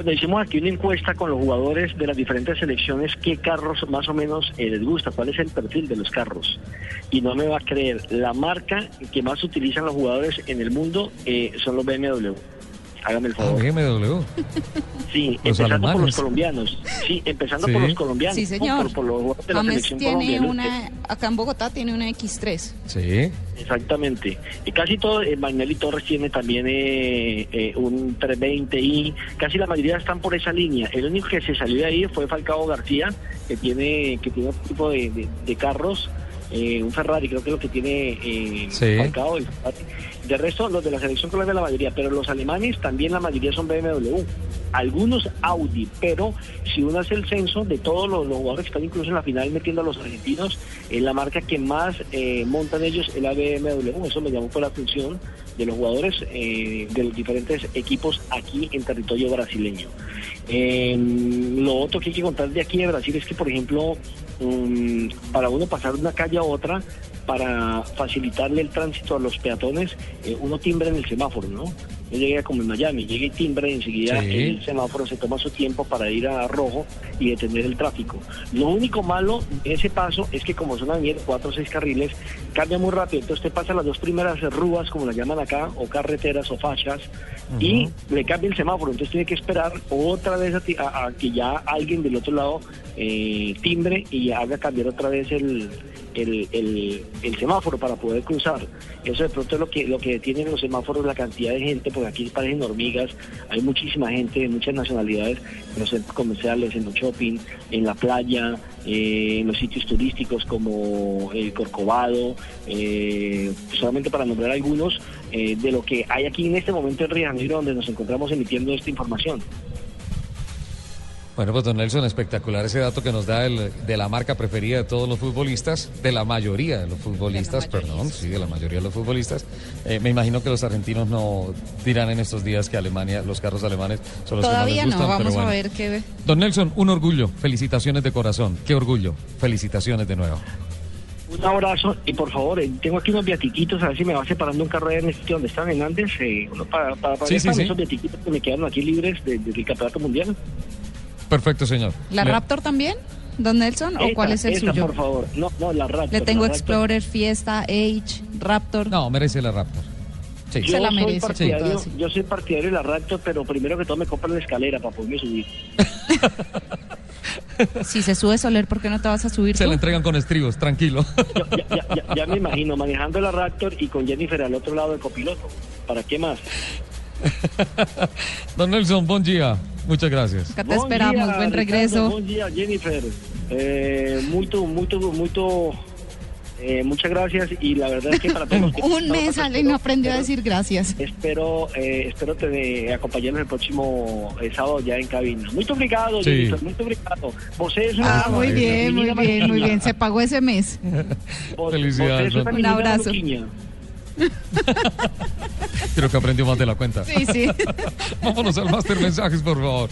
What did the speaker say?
Cuando hicimos aquí una encuesta con los jugadores de las diferentes selecciones, ¿qué carros más o menos eh, les gusta? ¿Cuál es el perfil de los carros? Y no me va a creer, la marca que más utilizan los jugadores en el mundo eh, son los BMW. Hágame el Ah, favor. BMW. Sí, Los empezando por los alemanes. colombianos. Sí, empezando Sí. por los colombianos. Sí, señor. Por, por los de la James selección tiene colombiana. una, acá en Bogotá tiene una X3. Sí. Exactamente. Y casi todo, eh, Magnelli Torres tiene también eh, eh, un 320i, casi la mayoría están por esa línea. El único que se salió de ahí fue Falcao García, que tiene que tiene otro tipo de, de- de carros, eh, un Ferrari, creo que es lo que tiene eh, Sí. Falcao. el Ferrari. De resto, los de la selección Colombia la mayoría, pero los alemanes también la mayoría son BMW. Algunos Audi, pero si uno hace el censo de todos los, los jugadores que están incluso en la final metiendo a los argentinos, eh, la marca que más eh, montan ellos es la BMW. Eso me llamó por la atención de los jugadores eh, de los diferentes equipos aquí en territorio brasileño. Eh, lo otro que hay que contar de aquí de Brasil es que, por ejemplo, um, para uno pasar de una calle a otra, para facilitarle el tránsito a los peatones, eh, uno timbra en el semáforo, ¿no? Yo llegué como en Miami, llegué y timbre enseguida Sí. el semáforo se toma su tiempo para ir a rojo y detener el tráfico. Lo único malo de ese paso es que como son de cuatro o seis carriles, cambia muy rápido. Entonces usted pasa las dos primeras rúas, como las llaman acá, o carreteras o fachas, y le cambia el semáforo. Entonces tiene que esperar otra vez a, ti- a- a que ya alguien del otro lado eh, timbre y haga cambiar otra vez el, el, el- semáforo para poder cruzar. Eso de pronto es lo que, lo que tienen los semáforos, la cantidad de gente, porque aquí parecen hormigas, hay muchísima gente de muchas nacionalidades en los centros comerciales, en los shopping, en la playa, eh, en los sitios turísticos como el Corcovado, eh, solamente para nombrar algunos eh, de lo que hay aquí en este momento en Río de Janeiro, donde nos encontramos emitiendo esta información. Bueno, pues don Nelson, espectacular ese dato que nos da el, de la marca preferida de todos los futbolistas, de la mayoría de los futbolistas, De perdón, sí, de la mayoría de los futbolistas. Eh, me imagino que los argentinos no dirán en estos días que Alemania, los carros alemanes son los Todavía que más les no, gustan, pero vamos a ver qué... Don Nelson, un orgullo, felicitaciones de corazón, qué orgullo, felicitaciones de nuevo. Un abrazo y por favor, eh, tengo aquí unos viatiquitos, a ver si me va separando un carro en el sitio donde están en Andes, eh, uno para, para, para, Sí, sí, para sí. esos viatiquitos que me quedaron aquí libres de- desde el Campeonato Mundial. Perfecto, señor. ¿La Le- Raptor también, don Nelson? ¿O Esta, cuál es el esta, suyo? por favor. No, no, la Raptor. Le tengo Raptor. Explorer, Fiesta, Age, Raptor. No, merece la Raptor. Sí. Se la soy merece, partidario- sí. Yo soy partidario de la Raptor, pero primero que todo me compran la escalera para poderme subir. Si se sube Soler, ¿por qué no te vas a subir Se tú? la entregan con estribos, tranquilo. Yo- ya, ya- ya- ya me imagino manejando la Raptor y con Jennifer al otro lado de copiloto. ¿Para qué más? Don Nelson, buen día. Muchas gracias. Acá te Buen esperamos, día, buen regreso. Buen día, Jennifer. Eh, muito, muito, muito. eh, muchas gracias y la verdad es que para todos los que- Un mes sale y no aprendió a espero- decir gracias. Espero, eh, espero te acompañarnos el próximo eh, sábado ya en cabina. Muy obrigado, Sí. Jennifer, muy obrigado. Vos es una Ah, muy bien, muy bien, muy bien. Se pagó ese mes. Vos- Felicidades, vos Un abrazo. maluquinha. Creo que aprendió más de la cuenta. Sí, sí. Vámonos al máster mensajes, por favor.